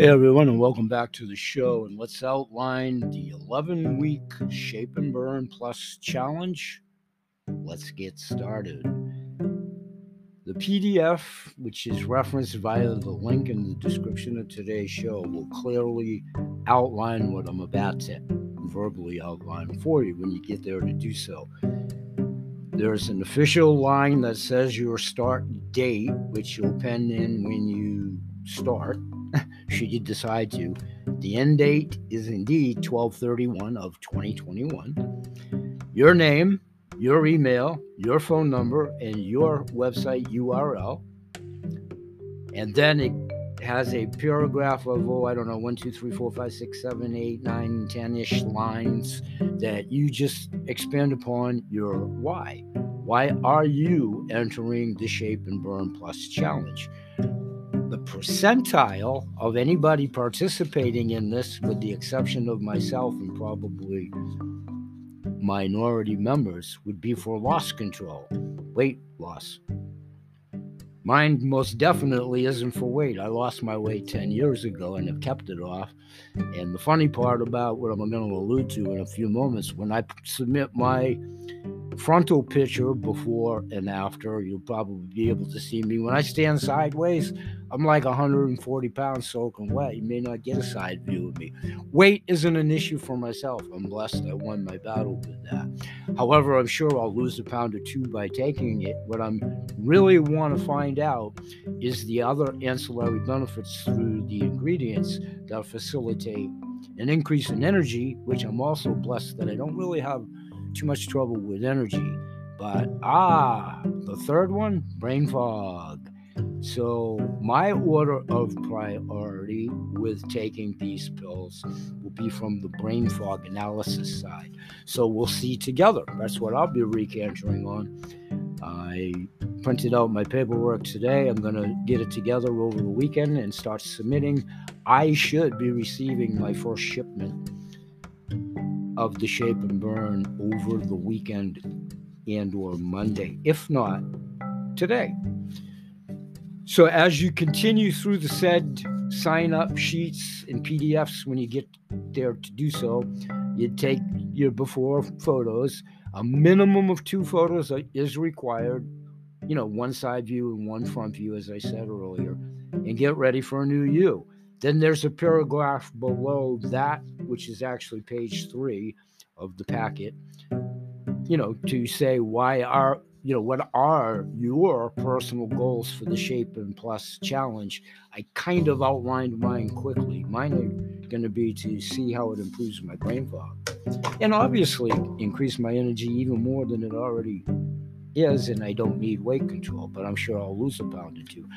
Hey everyone, and welcome back to the show. And let's outline the 11 week Shape and Burn Plus challenge. Let's get started. The PDF, which is referenced via the link in the description of today's show, will clearly outline what I'm about to verbally outline for you when you get there to do so. There's an official line that says your start date, which you'll pen in when you start should you decide to. The end date is indeed 1231 of 2021. Your name, your email, your phone number, and your website URL. And then it has a paragraph of, oh, I don't know, one, two, three, four, five, six, seven, eight, nine, ten ish lines that you just expand upon your why. Why are you entering the Shape and Burn Plus challenge? The percentile of anybody participating in this, with the exception of myself and probably minority members, would be for loss control, weight loss. Mine most definitely isn't for weight. I lost my weight 10 years ago and have kept it off. And the funny part about what I'm going to allude to in a few moments, when I submit my frontal picture before and after, you'll probably be able to see me. When I stand sideways, I'm like 140 pounds soaking wet. You may not get a side view of me. Weight isn't an issue for myself. I'm blessed I won my battle with that. However, I'm sure I'll lose a pound or two by taking it. What I'm really want to find out is the other ancillary benefits through the ingredients that facilitate an increase in energy, which I'm also blessed that I don't really have too much trouble with energy. But ah, the third one, brain fog. So, my order of priority with taking these pills will be from the brain fog analysis side. So, we'll see together. That's what I'll be recantering on. I printed out my paperwork today. I'm going to get it together over the weekend and start submitting. I should be receiving my first shipment of the shape and burn over the weekend and or Monday, if not today. So as you continue through the said sign up sheets and PDFs when you get there to do so, you take your before photos. A minimum of two photos is required. You know, one side view and one front view, as I said earlier, and get ready for a new you. Then there's a paragraph below that, which is actually page three of the packet, you know, to say why are, you know, what are your personal goals for the Shape and Plus challenge? I kind of outlined mine quickly. Mine are going to be to see how it improves my brain fog and obviously increase my energy even more than it already is. And I don't need weight control, but I'm sure I'll lose a pound or two.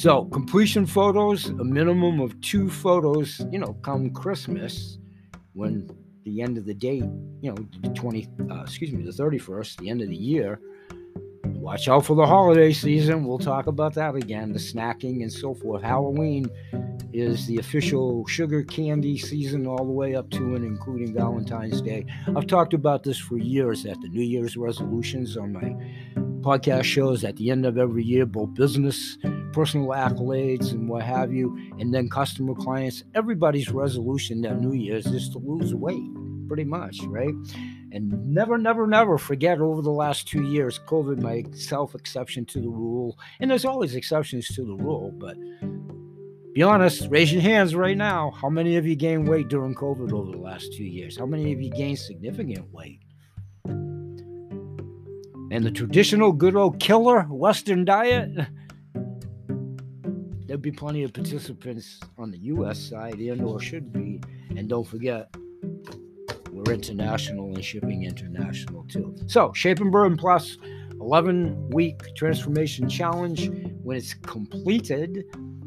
So, completion photos, a minimum of two photos, you know, come Christmas when the end of the date, you know, the 20, uh, excuse me, the 31st, the end of the year. Watch out for the holiday season. We'll talk about that again, the snacking and so forth. Halloween is the official sugar candy season all the way up to and including Valentine's Day. I've talked about this for years at the New Year's resolutions on my podcast shows at the end of every year, both business, personal accolades, and what have you, and then customer clients. Everybody's resolution at New Year's is to lose weight, pretty much, right? And never, never, never forget over the last two years, COVID, my self exception to the rule. And there's always exceptions to the rule, but be honest, raise your hands right now. How many of you gained weight during COVID over the last two years? How many of you gained significant weight? And the traditional good old killer Western diet, there'd be plenty of participants on the U.S. side, and or should be. And don't forget, we're international and shipping international too. So, Shape and Burn Plus 11 week transformation challenge. When it's completed,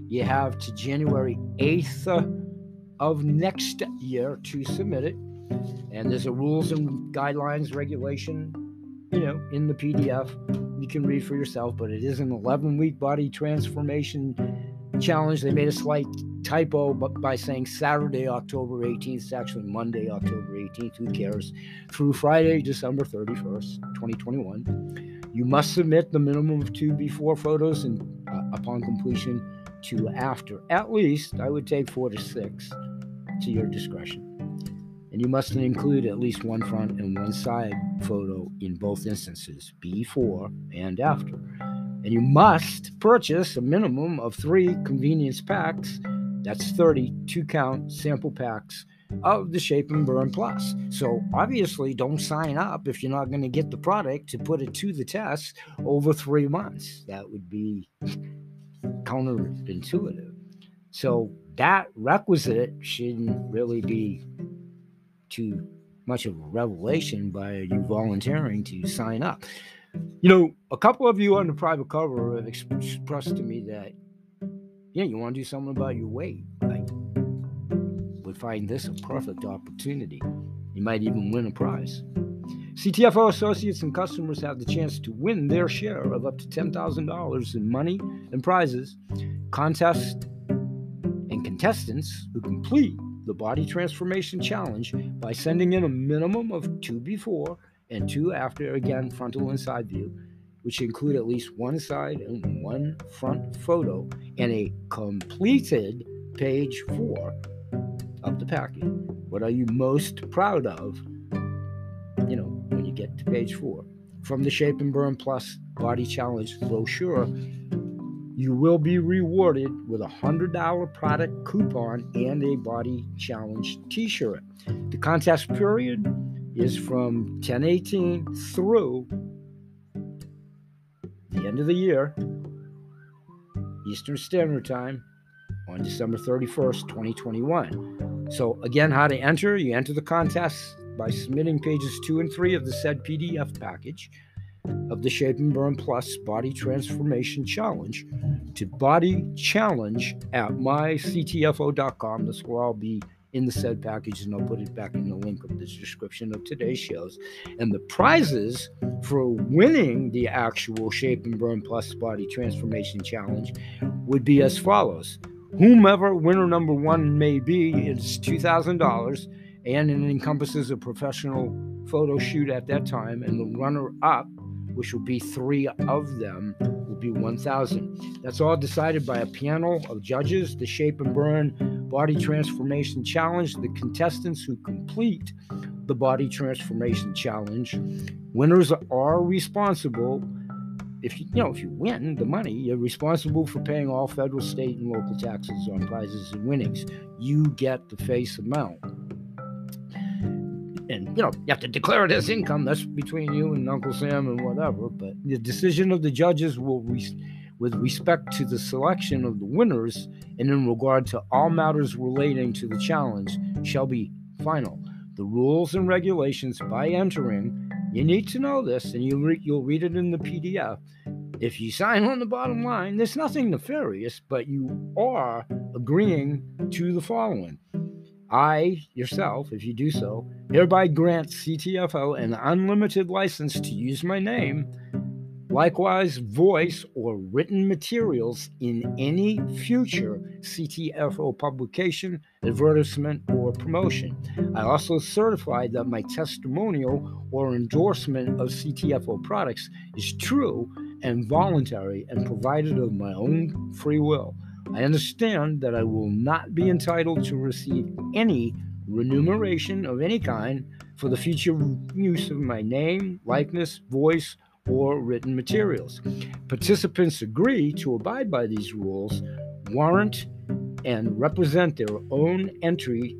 you have to January 8th of next year to submit it. And there's a rules and guidelines regulation you know, in the PDF. You can read for yourself, but it is an 11 week body transformation challenge. They made a slight typo by saying Saturday, October 18th. It's actually Monday, October 18th. Who cares? Through Friday, December 31st, 2021. You must submit the minimum of two before photos, and uh, upon completion, two after. At least, I would take four to six to your discretion. And you must include at least one front and one side photo in both instances, before and after. And you must purchase a minimum of three convenience packs, that's 32 count sample packs of the Shape and Burn Plus. So obviously, don't sign up if you're not going to get the product to put it to the test over three months. That would be counterintuitive. So that requisite shouldn't really be too much of a revelation by you volunteering to sign up. You know, a couple of you on the private cover have expressed to me that, yeah, you want to do something about your weight. I would find this a perfect opportunity. You might even win a prize. CTFO associates and customers have the chance to win their share of up to $10,000 in money and prizes, Contest and contestants who complete the Body Transformation Challenge by sending in a minimum of two before and two after, again, frontal and side view, which include at least one side and one front photo and a completed page four of the packet. What are you most proud of, you know, when you get to page four? From the Shape and Burn Plus Body Challenge brochure, you will be rewarded with a $100 product coupon and a Body Challenge t shirt. The contest period is from 1018 through the end of the year, Eastern Standard Time, on December 31st, 2021. So, again, how to enter? You enter the contest by submitting pages two and three of the said PDF package of the Shape and Burn Plus Body Transformation Challenge to Body Challenge at myctfo.com. This will all be in the said package, and I'll put it back in the link of the description of today's shows. And the prizes for winning the actual Shape and Burn Plus Body Transformation Challenge would be as follows. Whomever winner number one may be, it's $2,000 and it encompasses a professional photo shoot at that time. And the runner up which will be three of them, be 1,000. That's all decided by a panel of judges. The Shape and Burn Body Transformation Challenge, the contestants who complete the Body Transformation Challenge, winners are responsible. If you, you know if you win the money, you're responsible for paying all federal, state, and local taxes on prizes and winnings. You get the face amount and you know you have to declare it as income. That's between you and Uncle Sam and whatever. But the decision of the judges will, with respect to the selection of the winners and in regard to all matters relating to the challenge, shall be final. The rules and regulations by entering, you need to know this, and you re- you'll read it in the PDF. If you sign on the bottom line, there's nothing nefarious, but you are agreeing to the following I, yourself, if you do so, hereby grant CTFO an unlimited license to use my name, likewise, voice or written materials in any future CTFO publication, advertisement, or promotion. I also certify that my testimonial or endorsement of CTFO products is true and voluntary and provided of my own free will. I understand that I will not be entitled to receive any remuneration of any kind for the future use of my name, likeness, voice, or written materials. Participants agree to abide by these rules, warrant, and represent their own entry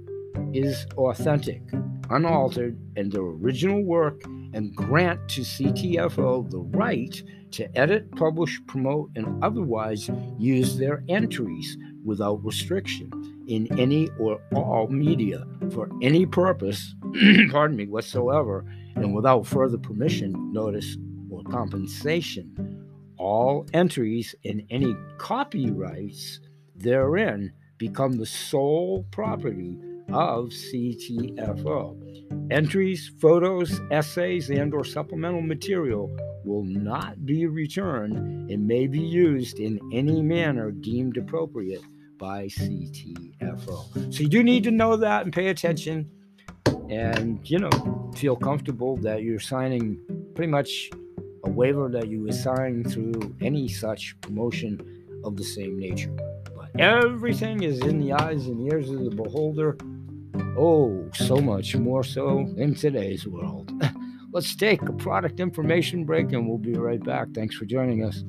is authentic, unaltered, and their original work, and grant to CTFO the right to edit, publish, promote, and otherwise use their entries without restriction in any or all media for any purpose, pardon me, whatsoever, and without further permission, notice, or compensation. All entries and any copyrights therein become the sole property of CTFO. Entries, photos, essays, and or supplemental material will not be returned and may be used in any manner deemed appropriate by CTFO. So you do need to know that and pay attention and, you know, feel comfortable that you're signing pretty much a waiver that you would sign through any such promotion of the same nature. But everything is in the eyes and ears of the beholder. Oh, so much more so in today's world. Let's take a product information break and we'll be right back. Thanks for joining us.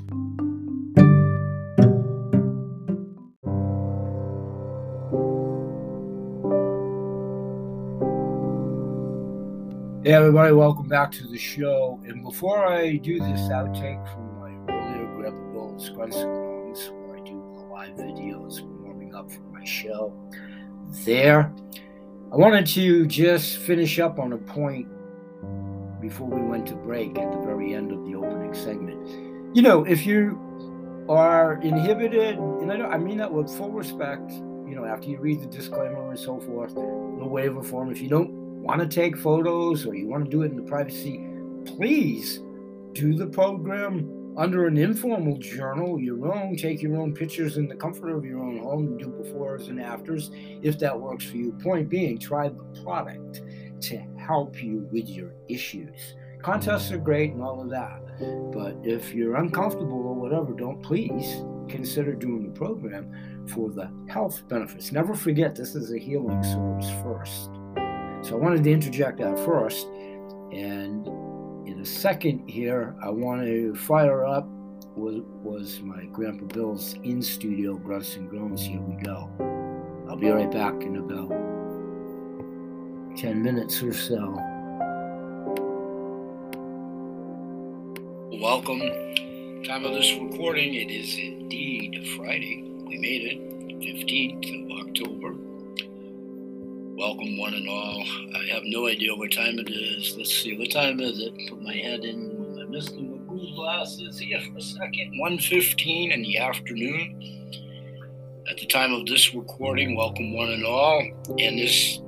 Hey, everybody, welcome back to the show. And before I do this outtake from my earlier Grandpa and Groans, where I do the live videos warming up for my show, there, I wanted to just finish up on a point before we went to break at the very end of the opening segment. You know, if you are inhibited, and I, I mean that with full respect, you know, after you read the disclaimer and so forth, the waiver form, if you don't want to take photos or you want to do it in the privacy, please do the program under an informal journal, your own. Take your own pictures in the comfort of your own home. Do befores and afters if that works for you. Point being, try the product to help you with your issues. Contests are great and all of that, but if you're uncomfortable or whatever, don't please consider doing the program for the health benefits. Never forget this is a healing source first. So I wanted to interject that first. And in a second here, I want to fire up was was my Grandpa Bill's in studio grunts and groans. Here we go. I'll be right back in about 10 minutes or so. Welcome. Time of this recording, it is indeed Friday. We made it, 15th of October. Welcome, one and all. I have no idea what time it is. Let's see, what time is it? Put my head in with my Mr. Magoo glasses here for a second. 1.15 in the afternoon. At the time of this recording, welcome, one and all. And this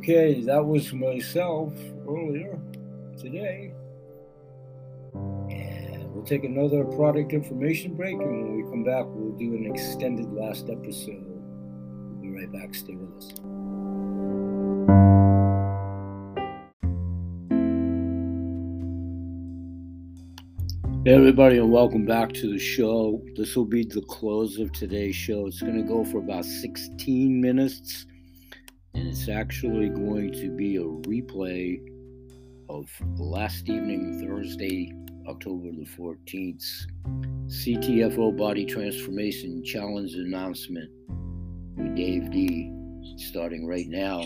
Okay, that was myself earlier today. And we'll take another product information break. And when we come back, we'll do an extended last episode. We'll be right back. Stay with us. Hey everybody, and welcome back to the show. This will be the close of today's show. It's going to go for about 16 minutes it's actually going to be a replay of last evening, Thursday, October the 14th, CTFO Body Transformation Challenge announcement with Dave D. Starting right now,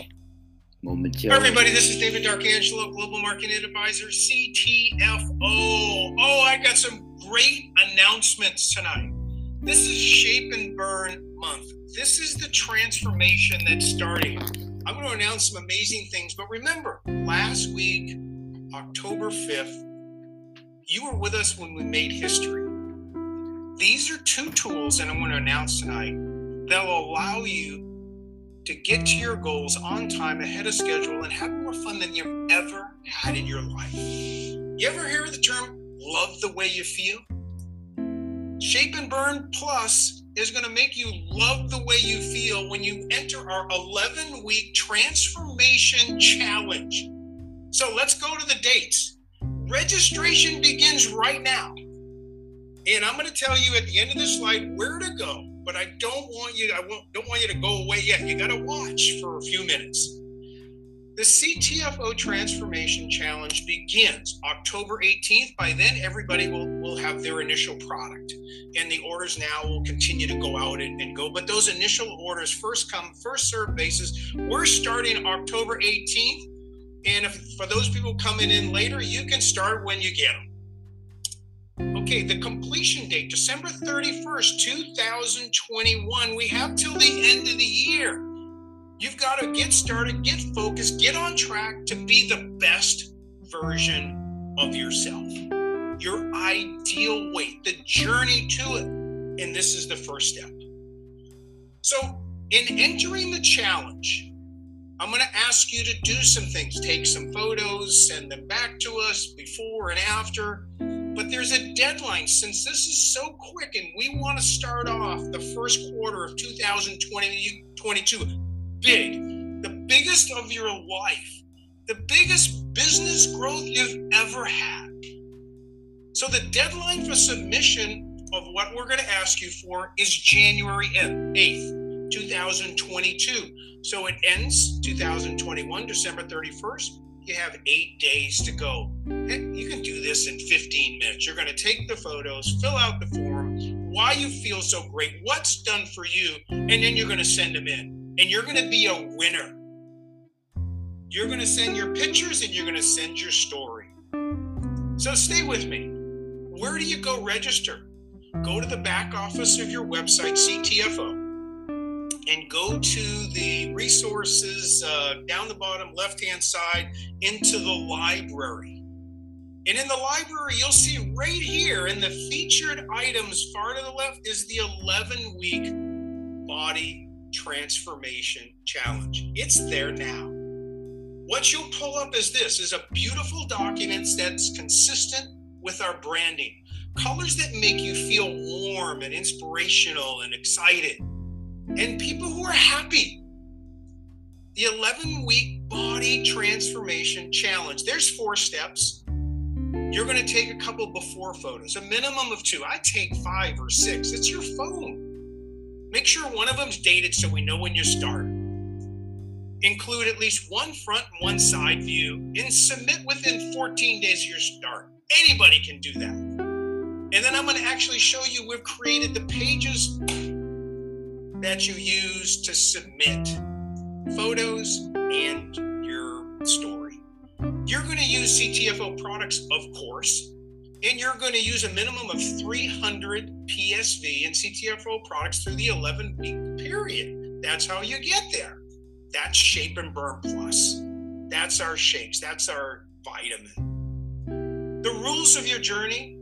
momentarily. Everybody, this is David Darkangelo, Global Marketing Advisor, CTFO. Oh, I got some great announcements tonight. This is Shape and Burn month. This is the transformation that's starting. I'm going to announce some amazing things, but remember, last week, October 5th, you were with us when we made history. These are two tools that I'm going to announce tonight that'll allow you to get to your goals on time, ahead of schedule, and have more fun than you've ever had in your life. You ever hear the term love the way you feel? Shape and Burn Plus is going to make you love the way you feel when you enter our 11 week transformation challenge. So let's go to the dates. Registration begins right now. And I'm going to tell you at the end of this slide where to go, but I don't want you I don't want you to go away yet. You got to watch for a few minutes. The CTFO Transformation Challenge begins October 18th. By then, everybody will, will have their initial product. And the orders now will continue to go out and, and go. But those initial orders, first come, first serve basis, we're starting October 18th. And if for those people coming in later, you can start when you get them. Okay, the completion date, December 31st, 2021. We have till the end of the year. You've got to get started, get focused, get on track to be the best version of yourself. Your ideal weight, the journey to it. And this is the first step. So, in entering the challenge, I'm going to ask you to do some things. Take some photos, send them back to us before and after. But there's a deadline since this is so quick and we want to start off the first quarter of 2022 big, the biggest of your life, the biggest business growth you've ever had. So the deadline for submission of what we're going to ask you for is January 8th, 2022. So it ends 2021, December 31st. You have eight days to go. You can do this in 15 minutes. You're going to take the photos, fill out the form, why you feel so great, what's done for you, and then you're going to send them in and you're going to be a winner. You're going to send your pictures and you're going to send your story. So stay with me. Where do you go register? Go to the back office of your website, CTFO, and go to the resources uh, down the bottom left hand side into the library. And in the library, you'll see right here in the featured items far to the left is the 11 week body transformation challenge. It's there now. What you'll pull up is this is a beautiful document that's consistent with our branding. Colors that make you feel warm and inspirational and excited. And people who are happy. The 11 week body transformation challenge. There's four steps. You're going to take a couple before photos, a minimum of two. I take five or six. It's your phone. Make sure one of them's dated so we know when you start. include at least one front and one side view, and submit within 14 days of your start. Anybody can do that. And then I'm going to actually show you we've created the pages that you use to submit photos and your story. You're going to use CTFO products, of course, and you're going to use a minimum of 300 PSV and CTFO products through the 11 week period. That's how you get there. That's Shape and Burn Plus. That's our shakes. That's our vitamin. The rules of your journey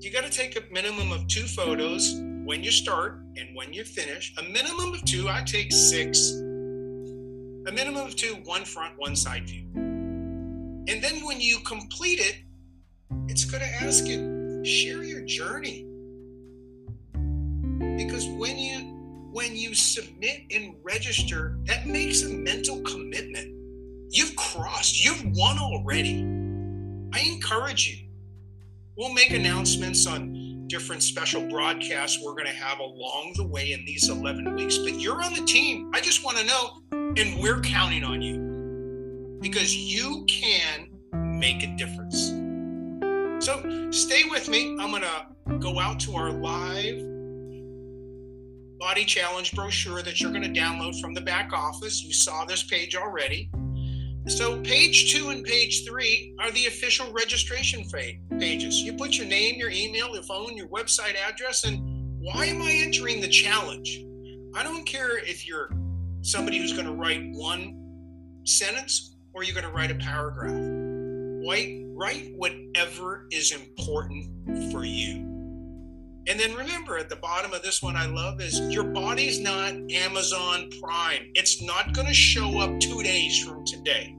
you got to take a minimum of two photos when you start and when you finish. A minimum of two, I take six. A minimum of two, one front, one side view. And then when you complete it, it's going to ask you share your journey. Because when you when you submit and register, that makes a mental commitment. You've crossed, you've won already. I encourage you. We'll make announcements on different special broadcasts we're going to have along the way in these 11 weeks, but you're on the team. I just want to know, and we're counting on you because you can make a difference. Stay with me. I'm going to go out to our live body challenge brochure that you're going to download from the back office. You saw this page already. So, page two and page three are the official registration pages. You put your name, your email, your phone, your website address, and why am I entering the challenge? I don't care if you're somebody who's going to write one sentence or you're going to write a paragraph. Write, write whatever is important for you. And then remember at the bottom of this one I love is your body's not Amazon Prime. It's not going to show up 2 days from today.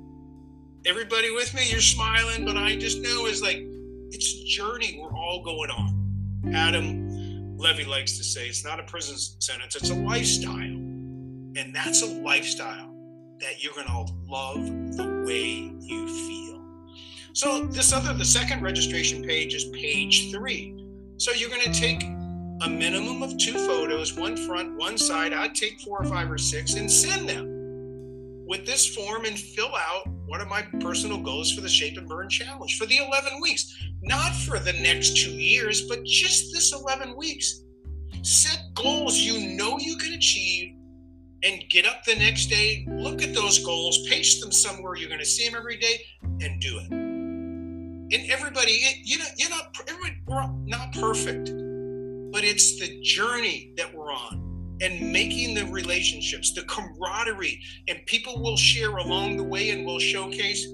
Everybody with me? You're smiling, but I just know is like it's a journey we're all going on. Adam Levy likes to say it's not a prison sentence, it's a lifestyle. And that's a lifestyle that you're going to love the way you feel. So this other the second registration page is page 3 so you're going to take a minimum of two photos, one front, one side. I'd take four or five or six and send them with this form and fill out what are my personal goals for the Shape and Burn Challenge for the 11 weeks. Not for the next two years, but just this 11 weeks. Set goals you know you can achieve and get up the next day, look at those goals, paste them somewhere you're going to see them every day, and do it and everybody, you know, you're not, we're not perfect, but it's the journey that we're on and making the relationships, the camaraderie, and people will share along the way and will showcase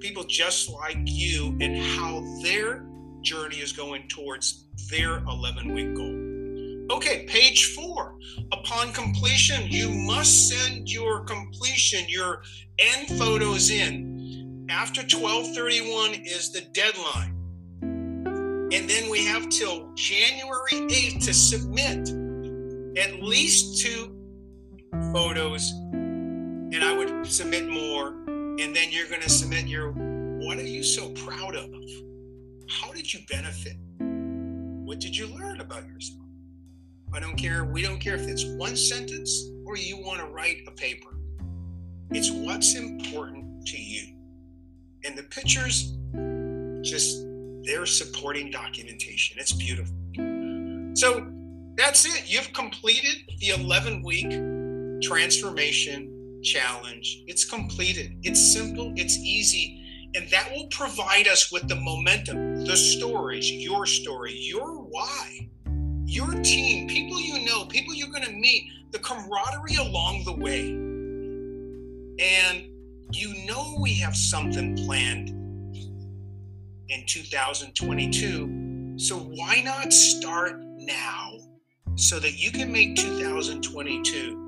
people just like you and how their journey is going towards their 11 week goal. Okay, page four. Upon completion, you must send your completion, your end photos in after 1231 is the deadline. And then we have till January 8th to submit at least two photos. And I would submit more. And then you're going to submit your what are you so proud of? How did you benefit? What did you learn about yourself? I don't care. We don't care if it's one sentence or you want to write a paper. It's what's important to you. And the pictures, just they're supporting documentation. It's beautiful. So that's it. You've completed the 11 week transformation challenge. It's completed. It's simple, it's easy, and that will provide us with the momentum, the stories, your story, your why, your team, people you know, people you're going to meet, the camaraderie along the way. And you know we have something planned in 2022. So why not start now so that you can make 2022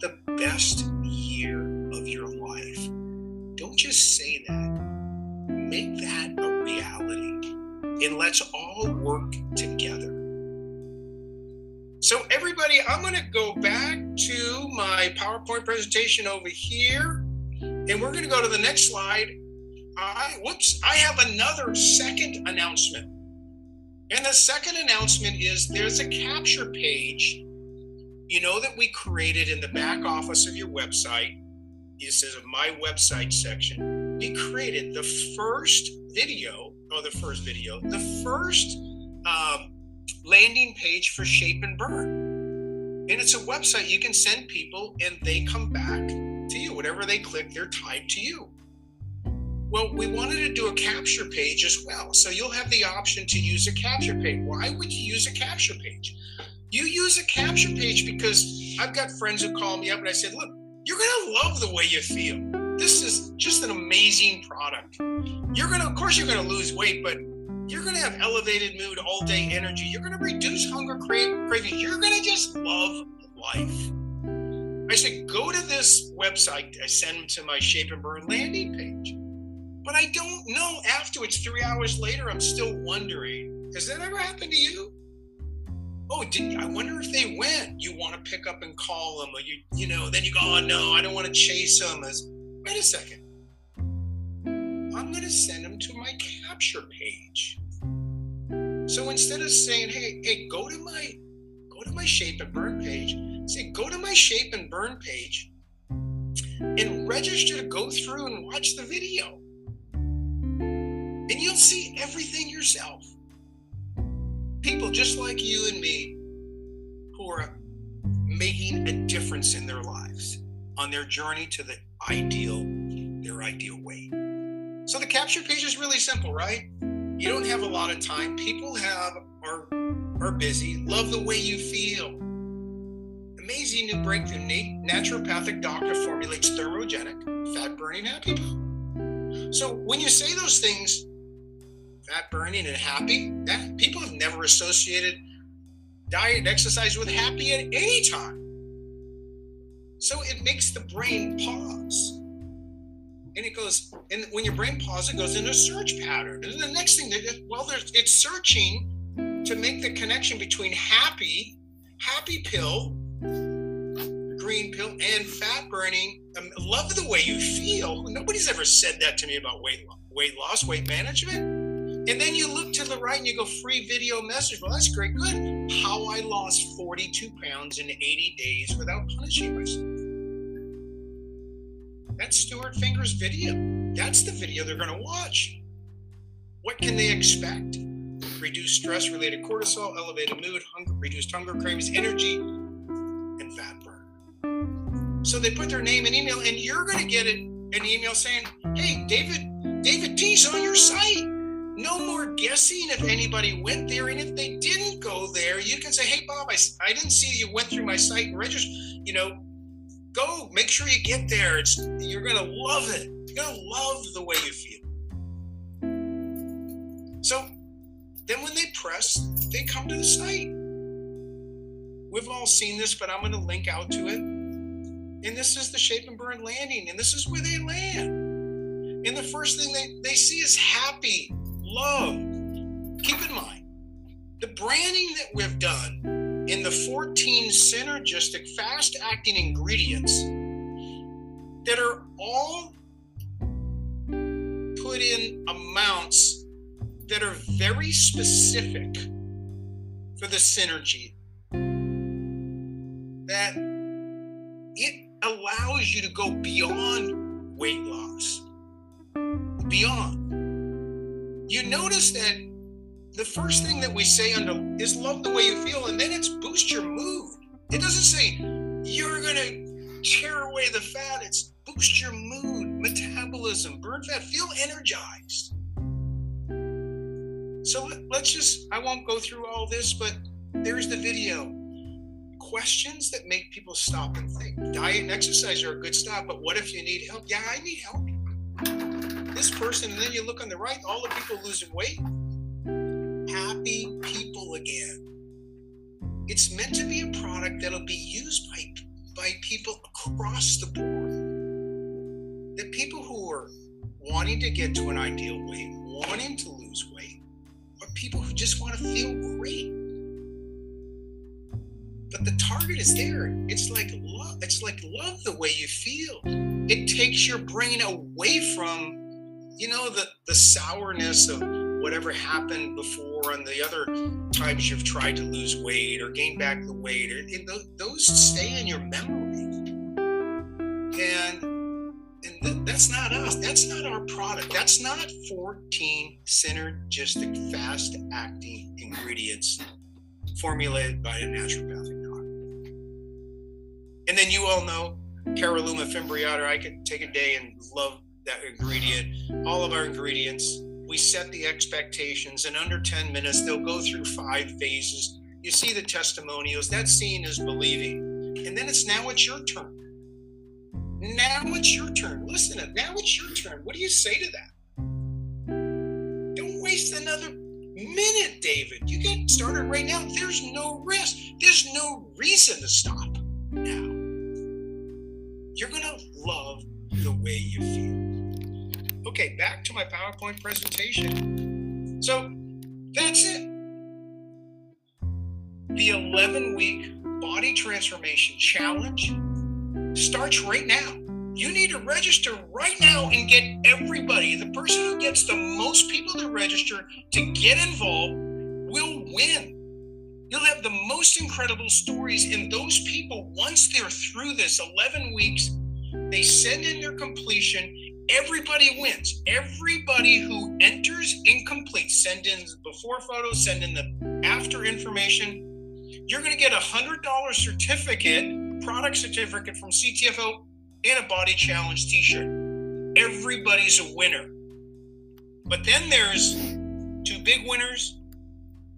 the best year of your life? Don't just say that, make that a reality. And let's all work together. So, everybody, I'm going to go back to my PowerPoint presentation over here. And we're going to go to the next slide. I whoops, I have another second announcement. And the second announcement is there's a capture page, you know, that we created in the back office of your website it says my website section, we created the first video, or the first video, the first um, landing page for Shape and Burn. And it's a website you can send people and they come back. Whatever they click, they're tied to you. Well, we wanted to do a capture page as well. So you'll have the option to use a capture page. Why would you use a capture page? You use a capture page because I've got friends who call me up and I said, look, you're going to love the way you feel. This is just an amazing product. You're going to, of course, you're going to lose weight, but you're going to have elevated mood, all day energy. You're going to reduce hunger cra- cravings. You're going to just love life. I said, go to this website. I send them to my Shape and Burn landing page. But I don't know. Afterwards, three hours later, I'm still wondering, has that ever happened to you? Oh, did I wonder if they went? You want to pick up and call them, or you, you know, then you go, oh no, I don't want to chase them. As wait a second, I'm going to send them to my capture page. So instead of saying, hey, hey, go to my go to my shape and burn page, say go to my shape and burn page and register to go through and watch the video. And you'll see everything yourself. People just like you and me who are making a difference in their lives on their journey to the ideal, their ideal weight. So the capture page is really simple, right? You don't have a lot of time. People have are are busy. Love the way you feel. Amazing new breakthrough. naturopathic doctor formulates thermogenic fat burning happy So when you say those things, fat burning and happy, that people have never associated diet and exercise with happy at any time. So it makes the brain pause and it goes and when your brain pauses it goes into a search pattern and the next thing that well there's it's searching to make the connection between happy happy pill green pill and fat burning um, love the way you feel nobody's ever said that to me about weight weight loss weight management and then you look to the right and you go free video message well that's great good how i lost 42 pounds in 80 days without punishing myself that's Stuart Finger's video. That's the video they're going to watch. What can they expect? Reduced stress related cortisol, elevated mood, hunger, reduced hunger cravings, energy. So they put their name and email, and you're going to get it, an email saying, Hey, David, David T's on your site. No more guessing if anybody went there. And if they didn't go there, you can say, Hey, Bob, I, I didn't see you went through my site and registered. You know, go make sure you get there it's you're gonna love it you're gonna love the way you feel so then when they press they come to the site we've all seen this but i'm going to link out to it and this is the shape and burn landing and this is where they land. And the first thing they, they see is happy love. Keep in mind the branding that we've done in the 14 synergistic fast acting ingredients that are all put in amounts that are very specific for the synergy you to go beyond weight loss beyond you notice that the first thing that we say under is love the way you feel, and then it's boost your mood. It doesn't say you're gonna tear away the fat. It's boost your mood, metabolism, burn fat, feel energized. So let's just, I won't go through all this, but there's the video. Questions that make people stop and think. Diet and exercise are a good stop, but what if you need help? Yeah, I need help. This person, and then you look on the right, all the people losing weight, happy people again. It's meant to be a product that'll be used by, by people across the board. The people who are wanting to get to an ideal weight, wanting to lose weight, are people who just want to feel great. But the target is there. It's like love. It's like love the way you feel. It takes your brain away from, you know, the the sourness of whatever happened before and the other times you've tried to lose weight or gain back the weight, those stay in your memory. And th- that's not us. That's not our product. That's not 14 synergistic, fast acting ingredients formulated by a naturopathic. And then you all know Caralluma fimbriata. I could take a day and love that ingredient. All of our ingredients, we set the expectations. In under 10 minutes, they'll go through five phases. You see the testimonials. That scene is believing. And then it's now it's your turn. Now it's your turn. Listen to now it's your turn. What do you say to that? Don't waste another minute, David. You get started right now. There's no risk. There's no reason to stop now. You're going to love the way you feel. Okay, back to my PowerPoint presentation. So that's it. The 11 week body transformation challenge starts right now. You need to register right now and get everybody. The person who gets the most people to register to get involved will win. You'll have the most incredible stories, and those people, once they're through this 11 weeks, they send in their completion. Everybody wins. Everybody who enters incomplete, send in before photos, send in the after information. You're going to get a $100 certificate, product certificate from CTFO and a body challenge t-shirt. Everybody's a winner. But then there's two big winners.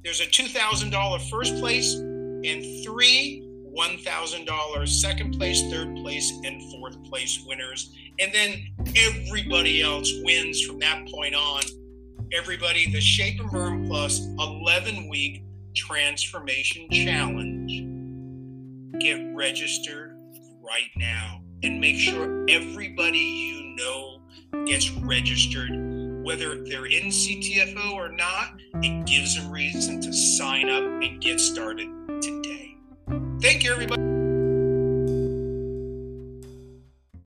There's a $2,000 first place and three $1,000 second place, third place, and fourth place winners. And then everybody else wins from that point on. Everybody, the Shape and Burn Plus 11 week transformation challenge. Get registered right now and make sure everybody you know gets registered. Whether they're in CTFO or not, it gives them reason to sign up and get started today. Thank you, everybody.